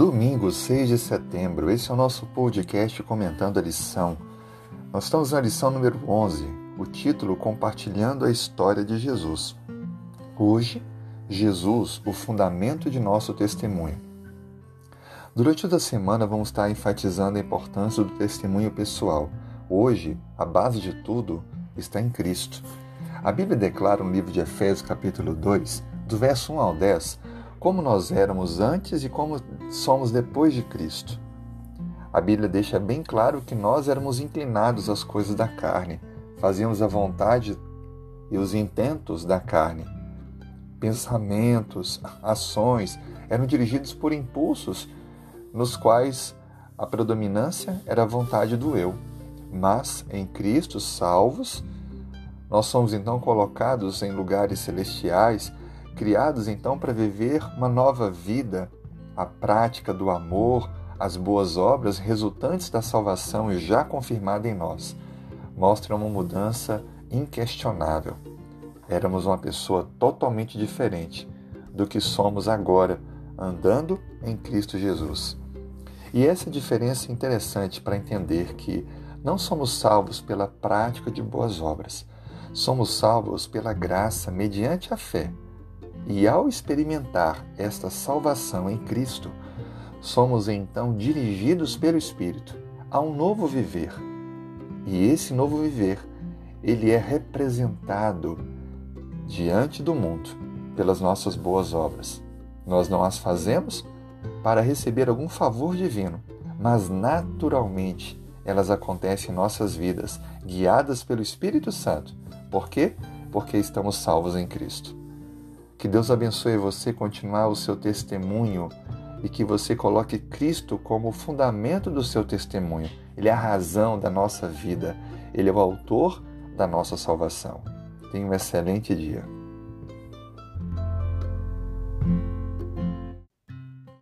Domingo, 6 de setembro, esse é o nosso podcast comentando a lição. Nós estamos na lição número 11, o título Compartilhando a História de Jesus. Hoje, Jesus, o fundamento de nosso testemunho. Durante toda a semana vamos estar enfatizando a importância do testemunho pessoal. Hoje, a base de tudo está em Cristo. A Bíblia declara no livro de Efésios, capítulo 2, do verso 1 ao 10, como nós éramos antes e como somos depois de Cristo. A Bíblia deixa bem claro que nós éramos inclinados às coisas da carne, fazíamos a vontade e os intentos da carne. Pensamentos, ações eram dirigidos por impulsos nos quais a predominância era a vontade do eu. Mas em Cristo, salvos, nós somos então colocados em lugares celestiais criados então para viver uma nova vida, a prática do amor, as boas obras resultantes da salvação já confirmada em nós, mostram uma mudança inquestionável. Éramos uma pessoa totalmente diferente do que somos agora, andando em Cristo Jesus. E essa diferença é interessante para entender que não somos salvos pela prática de boas obras, somos salvos pela graça mediante a fé e ao experimentar esta salvação em Cristo, somos então dirigidos pelo Espírito a um novo viver. E esse novo viver, ele é representado diante do mundo pelas nossas boas obras. Nós não as fazemos para receber algum favor divino, mas naturalmente elas acontecem em nossas vidas, guiadas pelo Espírito Santo. Por quê? Porque estamos salvos em Cristo. Que Deus abençoe você continuar o seu testemunho e que você coloque Cristo como o fundamento do seu testemunho. Ele é a razão da nossa vida. Ele é o autor da nossa salvação. Tenha um excelente dia.